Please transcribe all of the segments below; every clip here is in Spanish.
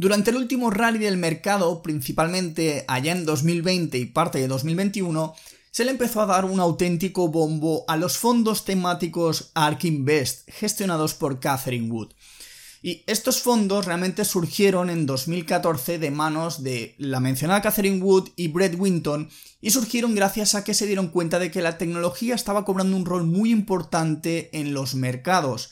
Durante el último rally del mercado, principalmente allá en 2020 y parte de 2021, se le empezó a dar un auténtico bombo a los fondos temáticos ARK Invest, gestionados por Catherine Wood. Y estos fondos realmente surgieron en 2014 de manos de la mencionada Catherine Wood y Brett Winton y surgieron gracias a que se dieron cuenta de que la tecnología estaba cobrando un rol muy importante en los mercados.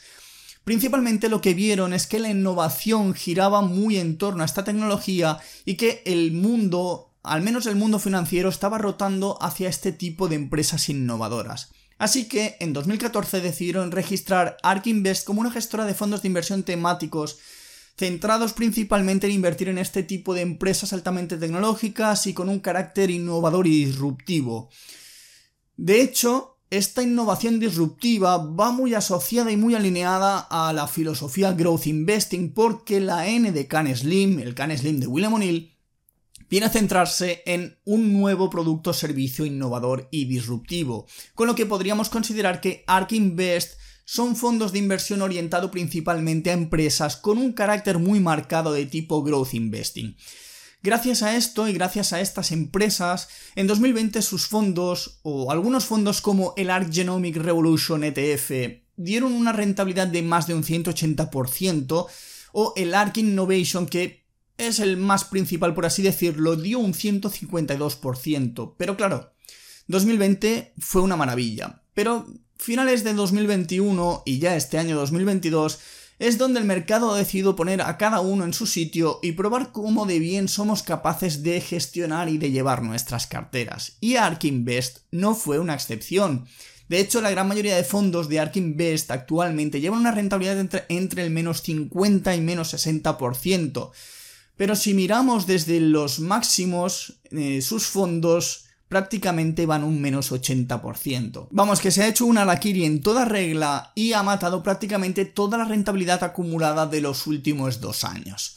Principalmente lo que vieron es que la innovación giraba muy en torno a esta tecnología y que el mundo, al menos el mundo financiero, estaba rotando hacia este tipo de empresas innovadoras. Así que en 2014 decidieron registrar ARK Invest como una gestora de fondos de inversión temáticos centrados principalmente en invertir en este tipo de empresas altamente tecnológicas y con un carácter innovador y disruptivo. De hecho, esta innovación disruptiva va muy asociada y muy alineada a la filosofía Growth Investing porque la N de Can Slim, el Can Slim de William O'Neill, viene a centrarse en un nuevo producto servicio innovador y disruptivo, con lo que podríamos considerar que ARK Invest son fondos de inversión orientado principalmente a empresas con un carácter muy marcado de tipo growth investing. Gracias a esto y gracias a estas empresas, en 2020 sus fondos, o algunos fondos como el ARK Genomic Revolution ETF, dieron una rentabilidad de más de un 180%, o el ARK Innovation que es el más principal por así decirlo, dio un 152%. Pero claro, 2020 fue una maravilla. Pero finales de 2021 y ya este año 2022 es donde el mercado ha decidido poner a cada uno en su sitio y probar cómo de bien somos capaces de gestionar y de llevar nuestras carteras. Y ARK Invest no fue una excepción. De hecho, la gran mayoría de fondos de ARK Invest actualmente llevan una rentabilidad entre, el menos 50 y menos 60%. Pero si miramos desde los máximos, eh, sus fondos prácticamente van un menos 80%. Vamos, que se ha hecho un Arakiri en toda regla y ha matado prácticamente toda la rentabilidad acumulada de los últimos dos años.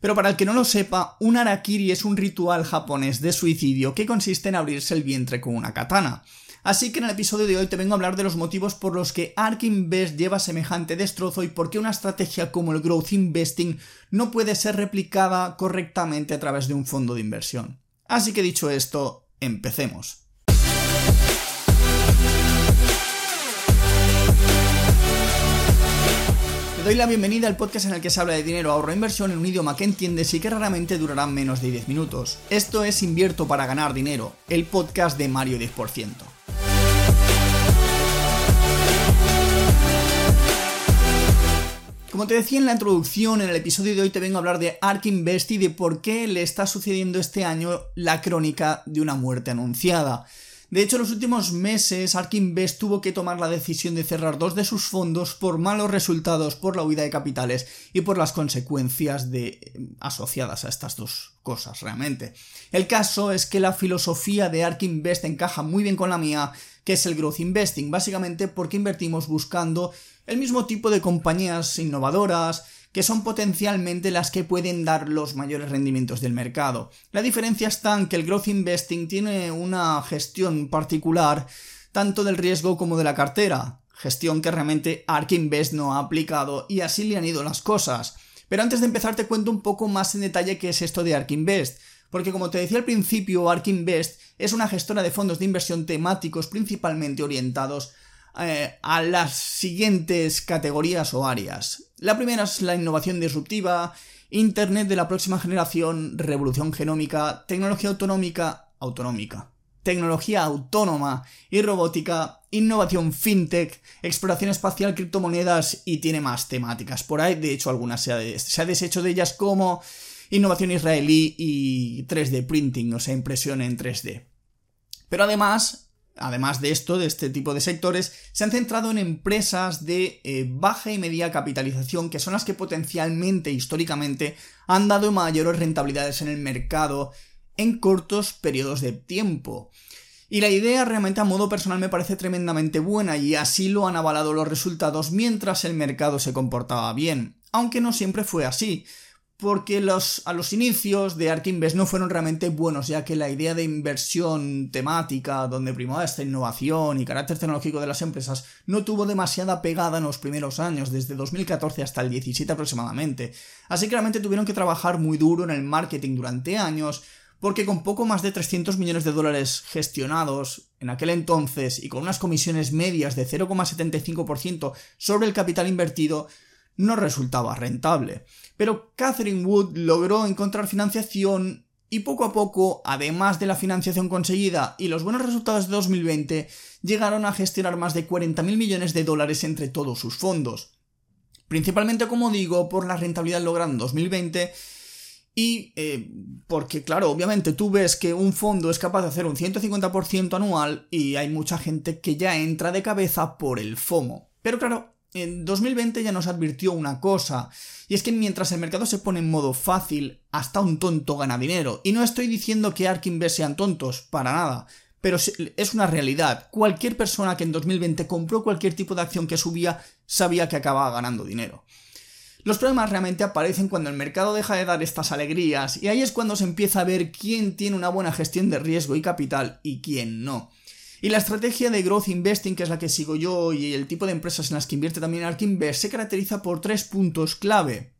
Pero para el que no lo sepa, un Arakiri es un ritual japonés de suicidio que consiste en abrirse el vientre con una katana. Así que en el episodio de hoy te vengo a hablar de los motivos por los que ARK Invest lleva semejante destrozo y por qué una estrategia como el Growth Investing no puede ser replicada correctamente a través de un fondo de inversión. Así que dicho esto, empecemos. Te doy la bienvenida al podcast en el que se habla de dinero, ahorro e inversión en un idioma que entiendes y que raramente durará menos de 10 minutos. Esto es Invierto para ganar dinero, el podcast de Mario 10%. Como te decía en la introducción, en el episodio de hoy te vengo a hablar de Ark Invest y de por qué le está sucediendo este año la crónica de una muerte anunciada. De hecho, en los últimos meses, Ark Invest tuvo que tomar la decisión de cerrar dos de sus fondos por malos resultados, por la huida de capitales y por las consecuencias de, asociadas a estas dos cosas realmente. El caso es que la filosofía de Ark Invest encaja muy bien con la mía, que es el growth investing, básicamente porque invertimos buscando el mismo tipo de compañías innovadoras, que son potencialmente las que pueden dar los mayores rendimientos del mercado. La diferencia está en que el growth investing tiene una gestión particular tanto del riesgo como de la cartera, gestión que realmente ARK Invest no ha aplicado y así le han ido las cosas. Pero antes de empezar te cuento un poco más en detalle qué es esto de ARK Invest, porque como te decía al principio, ARK Invest es una gestora de fondos de inversión temáticos principalmente orientados eh, a las siguientes categorías o áreas. La primera es la innovación disruptiva, Internet de la próxima generación, revolución genómica, tecnología autonómica, autonómica, tecnología autónoma y robótica, innovación fintech, exploración espacial, criptomonedas y tiene más temáticas. Por ahí, de hecho, algunas se ha, deshecho de ellas como innovación israelí y 3D printing, o sea, impresión en 3D. Pero además, además de esto, de este tipo de sectores, se han centrado en empresas de eh, baja y media capitalización, que son las que potencialmente, históricamente, han dado mayores rentabilidades en el mercado en cortos periodos de tiempo. Y la idea realmente a modo personal me parece tremendamente buena y así lo han avalado los resultados mientras el mercado se comportaba bien, aunque no siempre fue así. porque los, a los inicios de Ark Invest no fueron realmente buenos, ya que la idea de inversión temática, donde primaba esta innovación y carácter tecnológico de las empresas, no tuvo demasiada pegada en los primeros años, desde 2014 hasta el 17 aproximadamente. Así que realmente tuvieron que trabajar muy duro en el marketing durante años, porque con poco más de 300 millones de dólares gestionados en aquel entonces y con unas comisiones medias de 0,75% sobre el capital invertido, no resultaba rentable. Pero Catherine Wood logró encontrar financiación y poco a poco, además de la financiación conseguida y los buenos resultados de 2020, llegaron a gestionar más de 40.000 millones de dólares entre todos sus fondos. Principalmente, como digo, por la rentabilidad lograda en 2020 y eh, porque, claro, obviamente tú ves que un fondo es capaz de hacer un 150% anual y hay mucha gente que ya entra de cabeza por el FOMO. Pero claro, en 2020 ya nos advirtió una cosa, y es que mientras el mercado se pone en modo fácil, hasta un tonto gana dinero. Y no estoy diciendo que Ark Invest sean tontos, para nada, pero es una realidad. Cualquier persona que en 2020 compró cualquier tipo de acción que subía sabía que acababa ganando dinero. Los problemas realmente aparecen cuando el mercado deja de dar estas alegrías, y ahí es cuando se empieza a ver quién tiene una buena gestión de riesgo y capital y quién no. Y la estrategia de Growth Investing, que es la que sigo yo, y el tipo de empresas en las que invierte también Ark Invest, se caracteriza por tres puntos clave.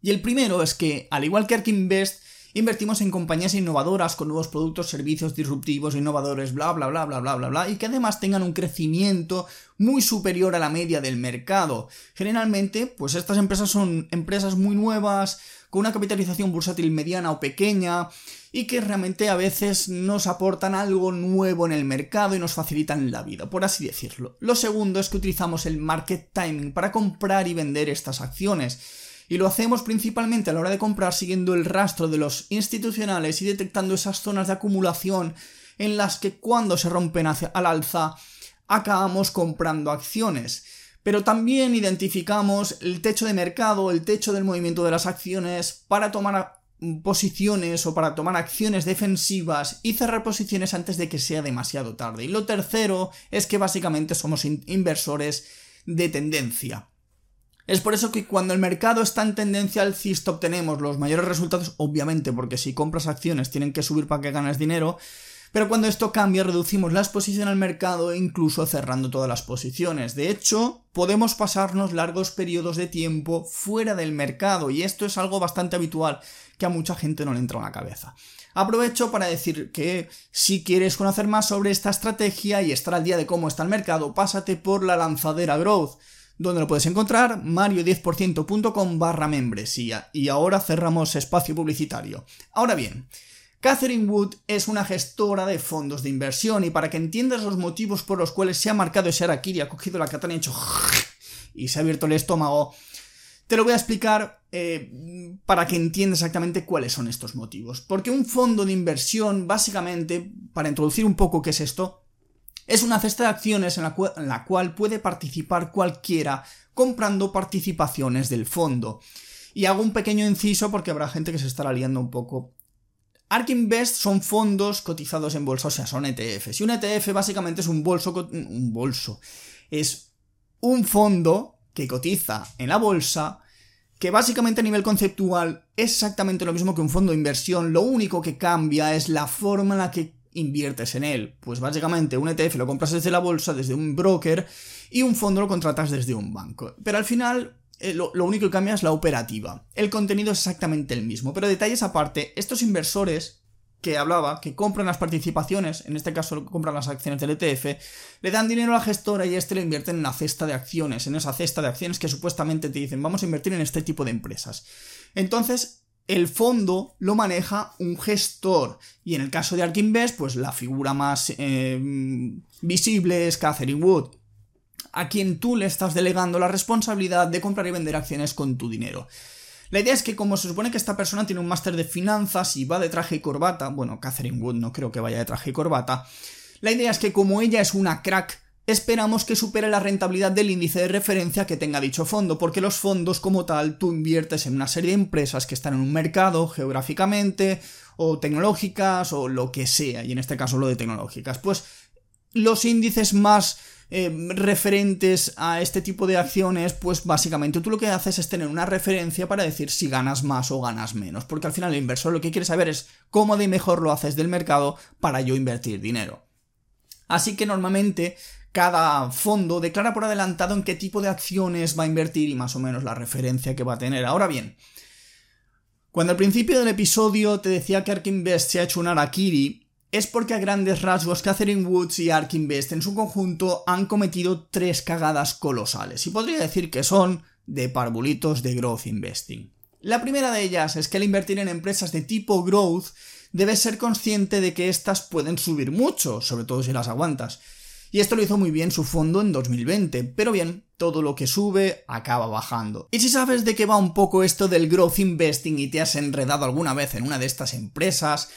Y el primero es que, al igual que Ark Invest, invertimos en compañías innovadoras con nuevos productos, servicios disruptivos, innovadores, bla bla bla bla bla bla bla, y que además tengan un crecimiento muy superior a la media del mercado. Generalmente, pues estas empresas son empresas muy nuevas, con una capitalización bursátil mediana o pequeña, y que realmente a veces nos aportan algo nuevo en el mercado y nos facilitan la vida, por así decirlo. Lo segundo es que utilizamos el market timing para comprar y vender estas acciones. Y lo hacemos principalmente a la hora de comprar siguiendo el rastro de los institucionales y detectando esas zonas de acumulación en las que cuando se rompen al alza acabamos comprando acciones. Pero también identificamos el techo de mercado, el techo del movimiento de las acciones para tomar posiciones o para tomar acciones defensivas y cerrar posiciones antes de que sea demasiado tarde. Y lo tercero es que básicamente somos inversores de tendencia. Es por eso que cuando el mercado está en tendencia alcista obtenemos los mayores resultados, obviamente porque si compras acciones tienen que subir para que ganes dinero, pero cuando esto cambia, reducimos la exposición al mercado e incluso cerrando todas las posiciones. De hecho, podemos pasarnos largos periodos de tiempo fuera del mercado, y esto es algo bastante habitual que a mucha gente no le entra en la cabeza. Aprovecho para decir que si quieres conocer más sobre esta estrategia y estar al día de cómo está el mercado, pásate por la lanzadera Growth donde lo puedes encontrar, mario10%.com barra membresía. Y ahora cerramos espacio publicitario. Ahora bien, Catherine Wood es una gestora de fondos de inversión y para que entiendas los motivos por los cuales se ha marcado ese Arakiri, ha cogido la katana y ha hecho y se ha abierto el estómago, te lo voy a explicar eh, para que entiendas exactamente cuáles son estos motivos. Porque un fondo de inversión, básicamente, para introducir un poco qué es esto, es una cesta de acciones en la, cual puede participar cualquiera comprando participaciones del fondo. Y hago un pequeño inciso porque habrá gente que se estará liando un poco ARK Invest son fondos cotizados en bolsa, o sea, son ETFs. Y un ETF básicamente es un bolso, un bolso, es un fondo que cotiza en la bolsa, que básicamente a nivel conceptual es exactamente lo mismo que un fondo de inversión, lo único que cambia es la forma en la que inviertes en él. Pues básicamente un ETF lo compras desde la bolsa, desde un broker, y un fondo lo contratas desde un banco. Pero al final eh, lo, único que cambia es la operativa. El contenido es exactamente el mismo, pero detalles aparte, estos inversores que hablaba, que compran las participaciones, en este caso compran las acciones del ETF, le dan dinero a la gestora y este lo invierte en una cesta de acciones, en esa cesta de acciones que supuestamente te dicen vamos a invertir en este tipo de empresas. Entonces, el fondo lo maneja un gestor. Y en el caso de Ark Invest, pues la figura más eh, visible es Catherine Wood a quien tú le estás delegando la responsabilidad de comprar y vender acciones con tu dinero. La idea es que como se supone que esta persona tiene un máster de finanzas y va de traje y corbata, bueno, Catherine Wood no creo que vaya de traje y corbata, la idea es que como ella es una crack, esperamos que supere la rentabilidad del índice de referencia que tenga dicho fondo, porque los fondos como tal tú inviertes en una serie de empresas que están en un mercado geográficamente o tecnológicas o lo que sea, y en este caso lo de tecnológicas. Pues los índices más eh, referentes a este tipo de acciones, pues básicamente tú lo que haces es tener una referencia para decir si ganas más o ganas menos, porque al final el inversor lo que quiere saber es cómo de mejor lo haces del mercado para yo invertir dinero. Así que normalmente cada fondo declara por adelantado en qué tipo de acciones va a invertir y más o menos la referencia que va a tener. Ahora bien, cuando al principio del episodio te decía que Ark Invest se ha hecho un Arakiri, es porque a grandes rasgos Catherine Woods y Ark Invest en su conjunto han cometido tres cagadas colosales, y podría decir que son de parvulitos de growth investing. La primera de ellas es que al invertir en empresas de tipo growth debes ser consciente de que éstas pueden subir mucho, sobre todo si las aguantas. Y esto lo hizo muy bien su fondo en 2020, pero bien, todo lo que sube acaba bajando. Y si sabes de qué va un poco esto del growth investing y te has enredado alguna vez en una de estas empresas,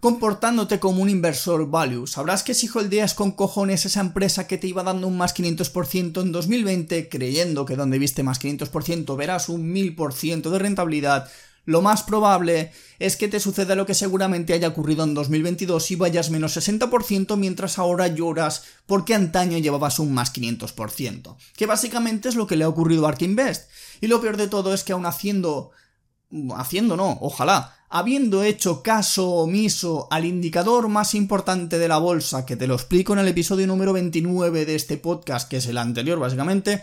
comportándote como un inversor value, sabrás que si holdeas con cojones esa empresa que te iba dando un más 500% en 2020, creyendo que donde viste más 500% verás un 1000% de rentabilidad, lo más probable es que te suceda lo que seguramente haya ocurrido en 2022 y vayas menos 60% mientras ahora lloras porque antaño llevabas un más 500%, que básicamente es lo que le ha ocurrido a Ark Invest. Y lo peor de todo es que aún haciendo... haciendo no, ojalá, habiendo hecho caso omiso al indicador más importante de la bolsa, que te lo explico en el episodio número 29 de este podcast, que es el anterior básicamente,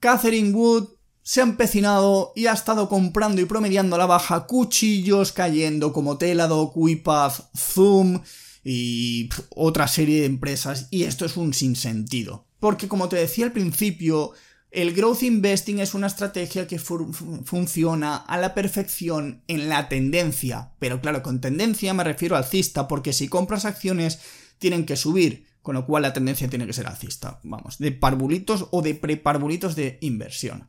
Catherine Wood se ha empecinado y ha estado comprando y promediando a la baja cuchillos cayendo como Teladoc, WePath, Zoom y otra serie de empresas y esto es un sinsentido. Porque como te decía al principio, el growth investing es una estrategia que funciona a la perfección en la tendencia, pero claro, con tendencia me refiero alcista porque si compras acciones tienen que subir, con lo cual la tendencia tiene que ser alcista, vamos, de parvulitos o de preparvulitos de inversión.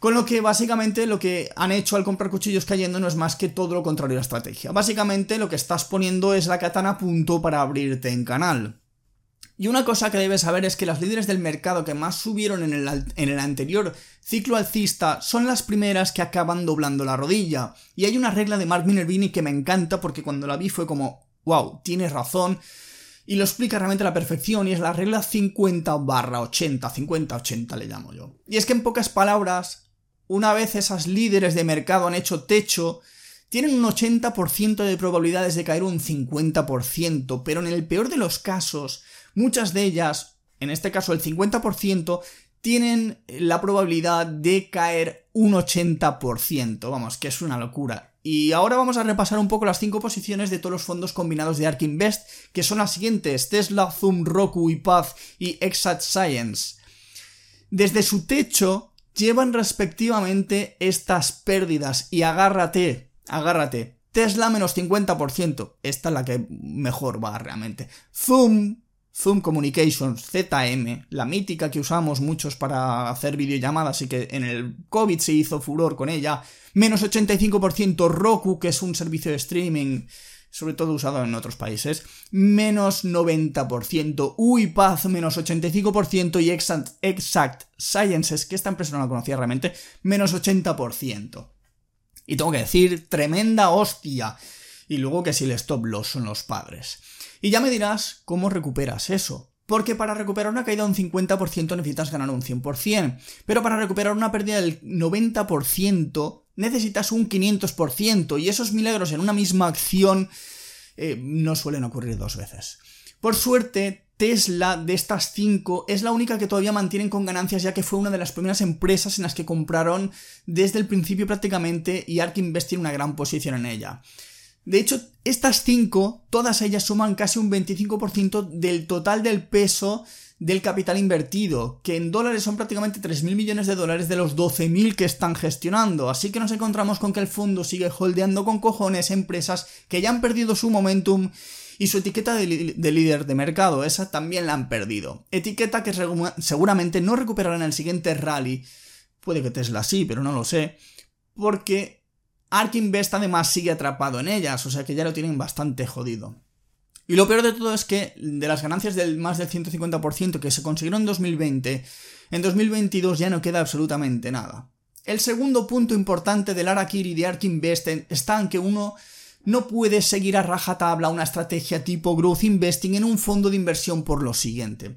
Con lo que básicamente lo que han hecho al comprar cuchillos cayendo no es más que todo lo contrario a la estrategia. Básicamente lo que estás poniendo es la katana a punto para abrirte en canal. Y una cosa que debes saber es que las líderes del mercado que más subieron en el, en el, anterior ciclo alcista son las primeras que acaban doblando la rodilla. Y hay una regla de Mark Minervini que me encanta porque cuando la vi fue como, wow, tienes razón. Y lo explica realmente a la perfección y es la regla 50 barra 80, 50-80 le llamo yo. Y es que en pocas palabras, una vez esas líderes de mercado han hecho techo, tienen un 80% de probabilidades de caer un 50%, pero en el peor de los casos, muchas de ellas, en este caso el 50%, tienen la probabilidad de caer un 80%, vamos, que es una locura. Y ahora vamos a repasar un poco las 5 posiciones de todos los fondos combinados de Ark Invest, que son las siguientes, Tesla, Zoom, Roku, iPath y Exact Science. Desde su techo, llevan respectivamente estas pérdidas y agárrate, agárrate. Tesla menos 50%, esta es la que mejor va realmente. Zoom, Zoom Communications, ZM, la mítica que usamos muchos para hacer videollamadas y que en el COVID se hizo furor con ella, menos 85%, Roku, que es un servicio de streaming sobre todo usado en otros países, menos 90%, UiPath menos 85% y Exact, exact Sciences, que esta empresa no la conocía realmente, menos 80%. Y tengo que decir, tremenda hostia. Y luego que si el stop loss son los padres. Y ya me dirás cómo recuperas eso. Porque para recuperar una caída de un 50% necesitas ganar un 100%. Pero para recuperar una pérdida del 90% necesitas un 500%. Y esos milagros en una misma acción eh, no suelen ocurrir dos veces. Por suerte, Tesla de estas cinco es la única que todavía mantienen con ganancias ya que fue una de las primeras empresas en las que compraron desde el principio prácticamente y Ark Invest tiene una gran posición en ella. De hecho, estas cinco, todas ellas suman casi un 25% del total del peso del capital invertido, que en dólares son prácticamente 3.000 millones de dólares de los 12.000 que están gestionando. Así que nos encontramos con que el fondo sigue holdeando con cojones empresas que ya han perdido su momentum y su etiqueta de, líder de mercado, esa también la han perdido. Etiqueta que seguramente no recuperará en el siguiente rally. Puede que Tesla sí, pero no lo sé. Porque Ark Invest además sigue atrapado en ellas, o sea que ya lo tienen bastante jodido. Y lo peor de todo es que de las ganancias del más del 150% que se consiguieron en 2020, en 2022 ya no queda absolutamente nada. El segundo punto importante del Arakiri de Ark Invest está en que uno no puedes seguir a rajatabla una estrategia tipo growth investing en un fondo de inversión por lo siguiente.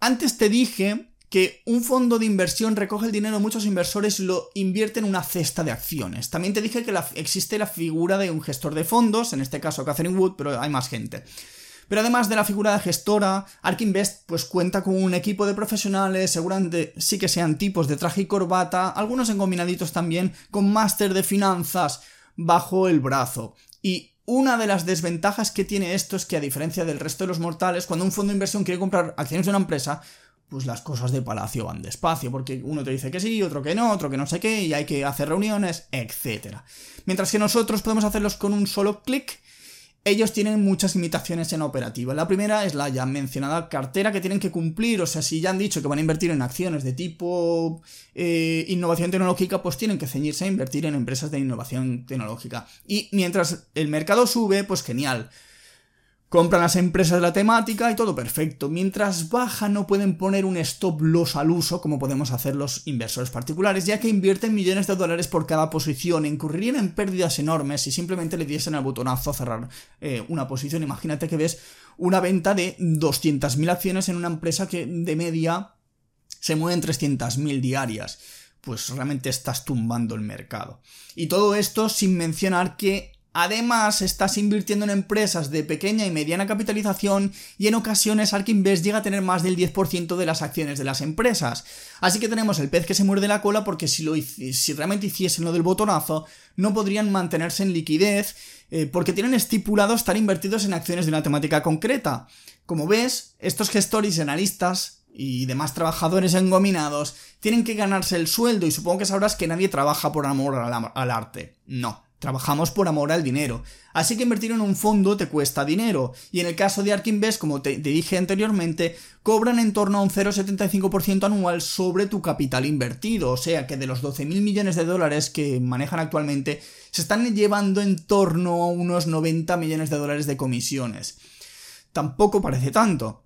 Antes te dije que un fondo de inversión recoge el dinero de muchos inversores y lo invierte en una cesta de acciones. También te dije que existe la figura de un gestor de fondos, en este caso Catherine Wood, pero hay más gente. Pero además de la figura de gestora, Ark Invest pues cuenta con un equipo de profesionales, seguramente sí que sean tipos de traje y corbata, algunos engominaditos también, con máster de finanzas bajo el brazo. Y una de las desventajas que tiene esto es que a diferencia del resto de los mortales, cuando un fondo de inversión quiere comprar acciones de una empresa, pues las cosas de palacio van despacio, porque uno te dice que sí, otro que no, otro que no sé qué, y hay que hacer reuniones, etc. Mientras que nosotros podemos hacerlos con un solo clic ellos tienen muchas limitaciones en operativa. La primera es la ya mencionada cartera que tienen que cumplir, o sea, si ya han dicho que van a invertir en acciones de tipo eh, innovación tecnológica, pues tienen que ceñirse a invertir en empresas de innovación tecnológica. Y mientras el mercado sube, pues genial. Compran las empresas de la temática y todo perfecto. Mientras baja no pueden poner un stop loss al uso como podemos hacer los inversores particulares, ya que invierten millones de dólares por cada posición, incurrirían en pérdidas enormes si simplemente le diesen el botonazo a cerrar eh, una posición. Imagínate que ves una venta de 200.000 acciones en una empresa que de media se mueve en 300.000 diarias. Pues realmente estás tumbando el mercado. Y todo esto sin mencionar que Además, estás invirtiendo en empresas de pequeña y mediana capitalización y en ocasiones Ark Invest llega a tener más del 10% de las acciones de las empresas. Así que tenemos el pez que se muerde la cola porque si, realmente hiciesen lo del botonazo, no podrían mantenerse en liquidez eh, porque tienen estipulado estar invertidos en acciones de una temática concreta. Como ves, estos gestores y analistas y demás trabajadores engominados tienen que ganarse el sueldo y supongo que sabrás que nadie trabaja por amor al arte. No. Trabajamos por amor al dinero. Así que invertir en un fondo te cuesta dinero. Y en el caso de Ark Invest, como te, dije anteriormente, cobran en torno a un 0,75% anual sobre tu capital invertido. O sea que de los 12.000 millones de dólares que manejan actualmente, se están llevando en torno a unos 90 millones de dólares de comisiones. Tampoco parece tanto.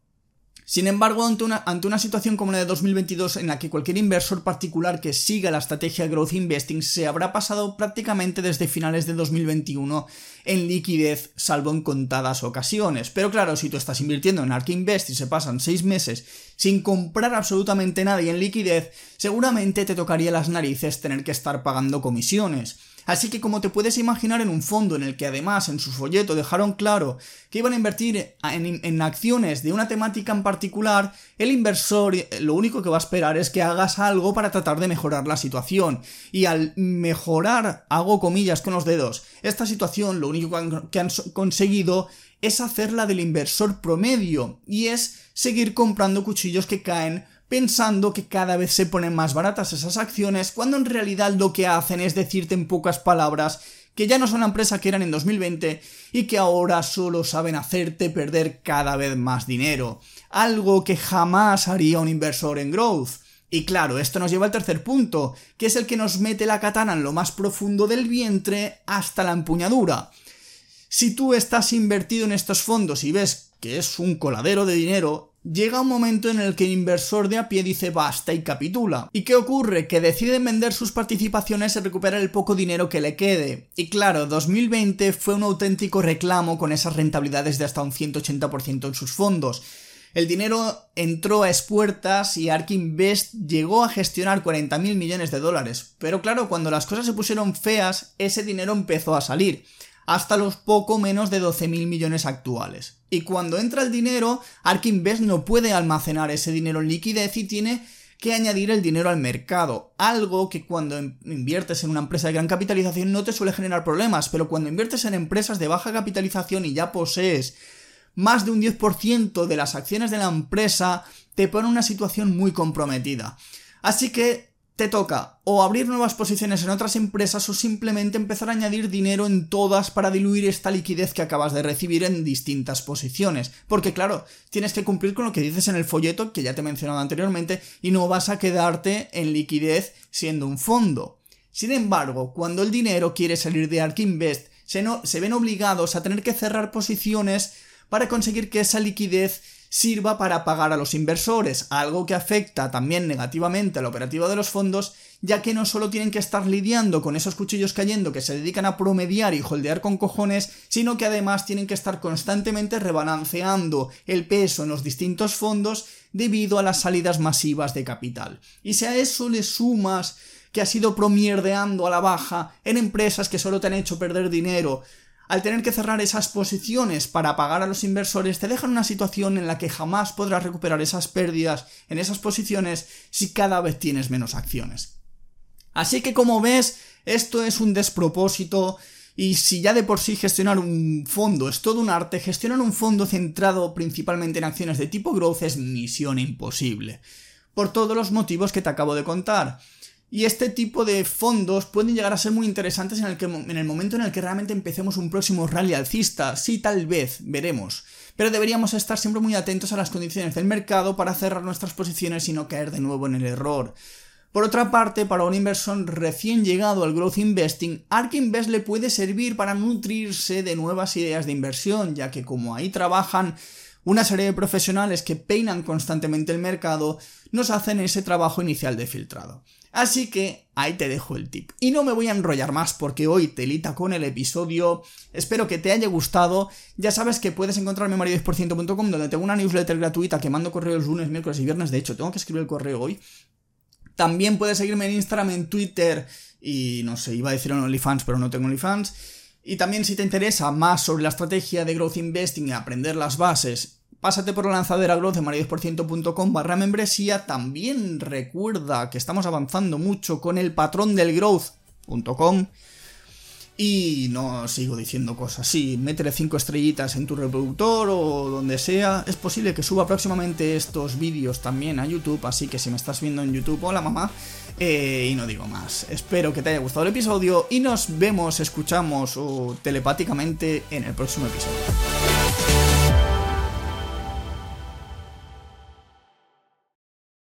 Sin embargo, ante una, situación como la de 2022 en la que cualquier inversor particular que siga la estrategia Growth Investing se habrá pasado prácticamente desde finales de 2021 en liquidez, salvo en contadas ocasiones. Pero claro, si tú estás invirtiendo en Ark Invest y se pasan 6 meses sin comprar absolutamente nada y en liquidez, seguramente te tocaría las narices tener que estar pagando comisiones. Así que como te puedes imaginar en un fondo en el que además en su folleto dejaron claro que iban a invertir en, acciones de una temática en particular, el inversor eh, lo único que va a esperar es que hagas algo para tratar de mejorar la situación. Y al mejorar, hago comillas con los dedos, esta situación lo único que han conseguido es hacerla del inversor promedio y es seguir comprando cuchillos que caen pensando que cada vez se ponen más baratas esas acciones, cuando en realidad lo que hacen es decirte en pocas palabras que ya no son la empresa que eran en 2020 y que ahora solo saben hacerte perder cada vez más dinero, algo que jamás haría un inversor en growth. Y claro, esto nos lleva al tercer punto, que es el que nos mete la katana en lo más profundo del vientre hasta la empuñadura. Si tú estás invertido en estos fondos y ves que es un coladero de dinero, Llega un momento en el que el inversor de a pie dice basta y capitula. ¿Y qué ocurre? Que deciden vender sus participaciones y recuperar el poco dinero que le quede. Y claro, 2020 fue un auténtico reclamo con esas rentabilidades de hasta un 180% en sus fondos. El dinero entró a espuertas y Ark Invest llegó a gestionar 40.000 millones de dólares. Pero claro, cuando las cosas se pusieron feas, ese dinero empezó a salir hasta los poco menos de 12.000 millones actuales. Y cuando entra el dinero, Ark Invest no puede almacenar ese dinero en liquidez y tiene que añadir el dinero al mercado, algo que cuando inviertes en una empresa de gran capitalización no te suele generar problemas, pero cuando inviertes en empresas de baja capitalización y ya posees más de un 10% de las acciones de la empresa, te pone una situación muy comprometida. Así que te toca o abrir nuevas posiciones en otras empresas o simplemente empezar a añadir dinero en todas para diluir esta liquidez que acabas de recibir en distintas posiciones. Porque claro, tienes que cumplir con lo que dices en el folleto que ya te he mencionado anteriormente y no vas a quedarte en liquidez siendo un fondo. Sin embargo, cuando el dinero quiere salir de Ark Invest, se, se ven obligados a tener que cerrar posiciones para conseguir que esa liquidez sirva para pagar a los inversores, algo que afecta también negativamente a la operativa de los fondos, ya que no solo tienen que estar lidiando con esos cuchillos cayendo que se dedican a promediar y holdear con cojones, sino que además tienen que estar constantemente rebalanceando el peso en los distintos fondos debido a las salidas masivas de capital. Y si a eso le sumas que has ido promierdeando a la baja en empresas que solo te han hecho perder dinero, al tener que cerrar esas posiciones para pagar a los inversores, te dejan una situación en la que jamás podrás recuperar esas pérdidas en esas posiciones si cada vez tienes menos acciones. Así que como ves, esto es un despropósito y si ya de por sí gestionar un fondo es todo un arte, gestionar un fondo centrado principalmente en acciones de tipo growth es misión imposible. Por todos los motivos que te acabo de contar. Y este tipo de fondos pueden llegar a ser muy interesantes en el, que, en el momento en el que realmente empecemos un próximo rally alcista. Sí, tal vez, veremos. Pero deberíamos estar siempre muy atentos a las condiciones del mercado para cerrar nuestras posiciones y no caer de nuevo en el error. Por otra parte, para un inversor recién llegado al growth investing, ARK Invest le puede servir para nutrirse de nuevas ideas de inversión, ya que como ahí trabajan una serie de profesionales que peinan constantemente el mercado, nos hacen ese trabajo inicial de filtrado. Así que ahí te dejo el tip. Y no me voy a enrollar más porque hoy telita con el episodio. Espero que te haya gustado. Ya sabes que puedes encontrarme en mario10%.com donde tengo una newsletter gratuita que mando correos lunes, miércoles y viernes. De hecho, tengo que escribir el correo hoy. También puedes seguirme en Instagram, en Twitter y no sé, iba a decir en OnlyFans, pero no tengo OnlyFans. Y también si te interesa más sobre la estrategia de Growth Investing y aprender las bases pásate por la lanzadera growth de mario10%.com barra membresía. También recuerda que estamos avanzando mucho con el patrón del growth.com. Y no sigo diciendo cosas así, métele 5 estrellitas en tu reproductor o donde sea. Es posible que suba próximamente estos vídeos también a YouTube, así que si me estás viendo en YouTube, hola mamá. Eh, y no digo más. Espero que te haya gustado el episodio y nos vemos, escuchamos o telepáticamente en el próximo episodio.